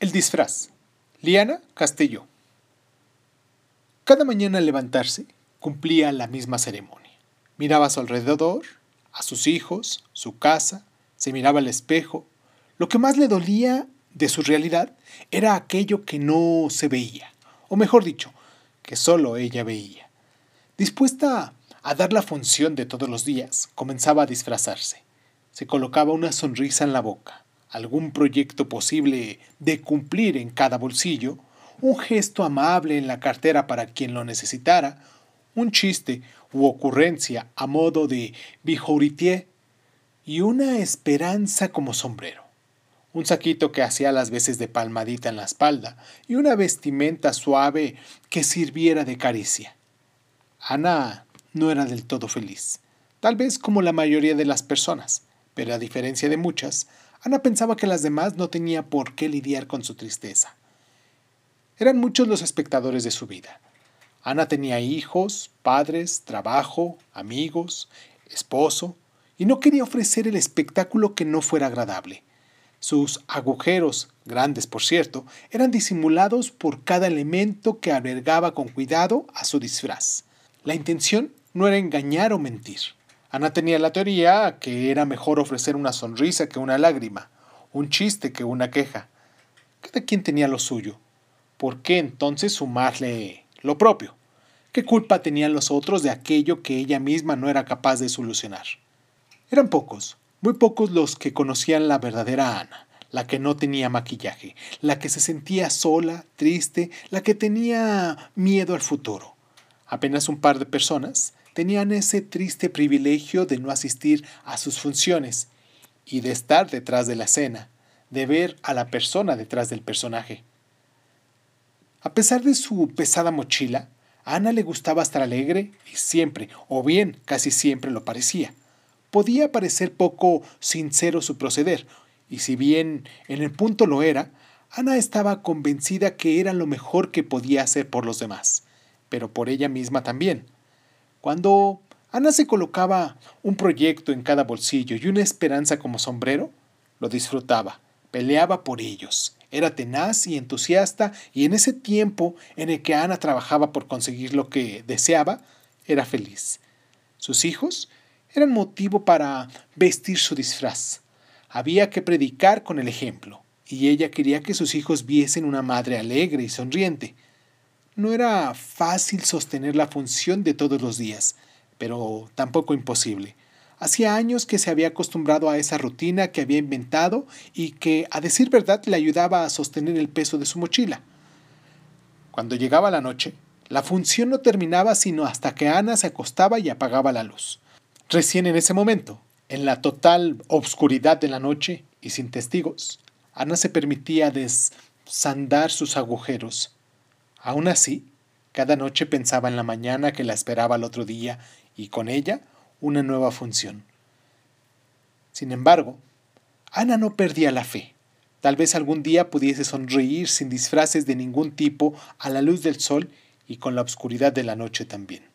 El disfraz. Liana Castelló. Cada mañana al levantarse, cumplía la misma ceremonia. Miraba a su alrededor, a sus hijos, su casa, se miraba al espejo. Lo que más le dolía de su realidad era aquello que no se veía, o mejor dicho, que solo ella veía. Dispuesta a dar la función de todos los días, comenzaba a disfrazarse. Se colocaba una sonrisa en la boca, algún proyecto posible de cumplir en cada bolsillo, un gesto amable en la cartera para quien lo necesitara, un chiste u ocurrencia a modo de bijouritier y una esperanza como sombrero. Un saquito que hacía las veces de palmadita en la espalda y una vestimenta suave que sirviera de caricia. Ana no era del todo feliz, tal vez como la mayoría de las personas, pero a diferencia de muchas, Ana pensaba que las demás no tenía por qué lidiar con su tristeza. Eran muchos los espectadores de su vida. Ana tenía hijos, padres, trabajo, amigos, esposo, y no quería ofrecer el espectáculo que no fuera agradable. Sus agujeros, grandes por cierto, eran disimulados por cada elemento que albergaba con cuidado a su disfraz. La intención no era engañar o mentir. Ana tenía la teoría que era mejor ofrecer una sonrisa que una lágrima, un chiste que una queja. Cada quien tenía lo suyo. ¿Por qué entonces sumarle lo propio? ¿Qué culpa tenían los otros de aquello que ella misma no era capaz de solucionar? Eran pocos, muy pocos los que conocían la verdadera Ana, la que no tenía maquillaje, la que se sentía sola, triste, la que tenía miedo al futuro. Apenas un par de personas tenían ese triste privilegio de no asistir a sus funciones y de estar detrás de la escena, de ver a la persona detrás del personaje. A pesar de su pesada mochila, Ana le gustaba estar alegre y siempre, o bien casi siempre lo parecía. Podía parecer poco sincero su proceder, y si bien en el punto lo era, Ana estaba convencida que era lo mejor que podía hacer por los demás, pero por ella misma también. Cuando Ana se colocaba un proyecto en cada bolsillo y una esperanza como sombrero, lo disfrutaba, peleaba por ellos, era tenaz y entusiasta y en ese tiempo en el que Ana trabajaba por conseguir lo que deseaba, era feliz. Sus hijos eran motivo para vestir su disfraz. Había que predicar con el ejemplo, y ella quería que sus hijos viesen una madre alegre y sonriente. No era fácil sostener la función de todos los días, pero tampoco imposible. Hacía años que se había acostumbrado a esa rutina que había inventado y que, a decir verdad, le ayudaba a sostener el peso de su mochila. Cuando llegaba la noche, la función no terminaba sino hasta que Ana se acostaba y apagaba la luz. Recién en ese momento, en la total obscuridad de la noche y sin testigos, Ana se permitía desandar sus agujeros Aún así, cada noche pensaba en la mañana que la esperaba al otro día y con ella una nueva función. Sin embargo, Ana no perdía la fe. Tal vez algún día pudiese sonreír sin disfraces de ningún tipo a la luz del sol y con la oscuridad de la noche también.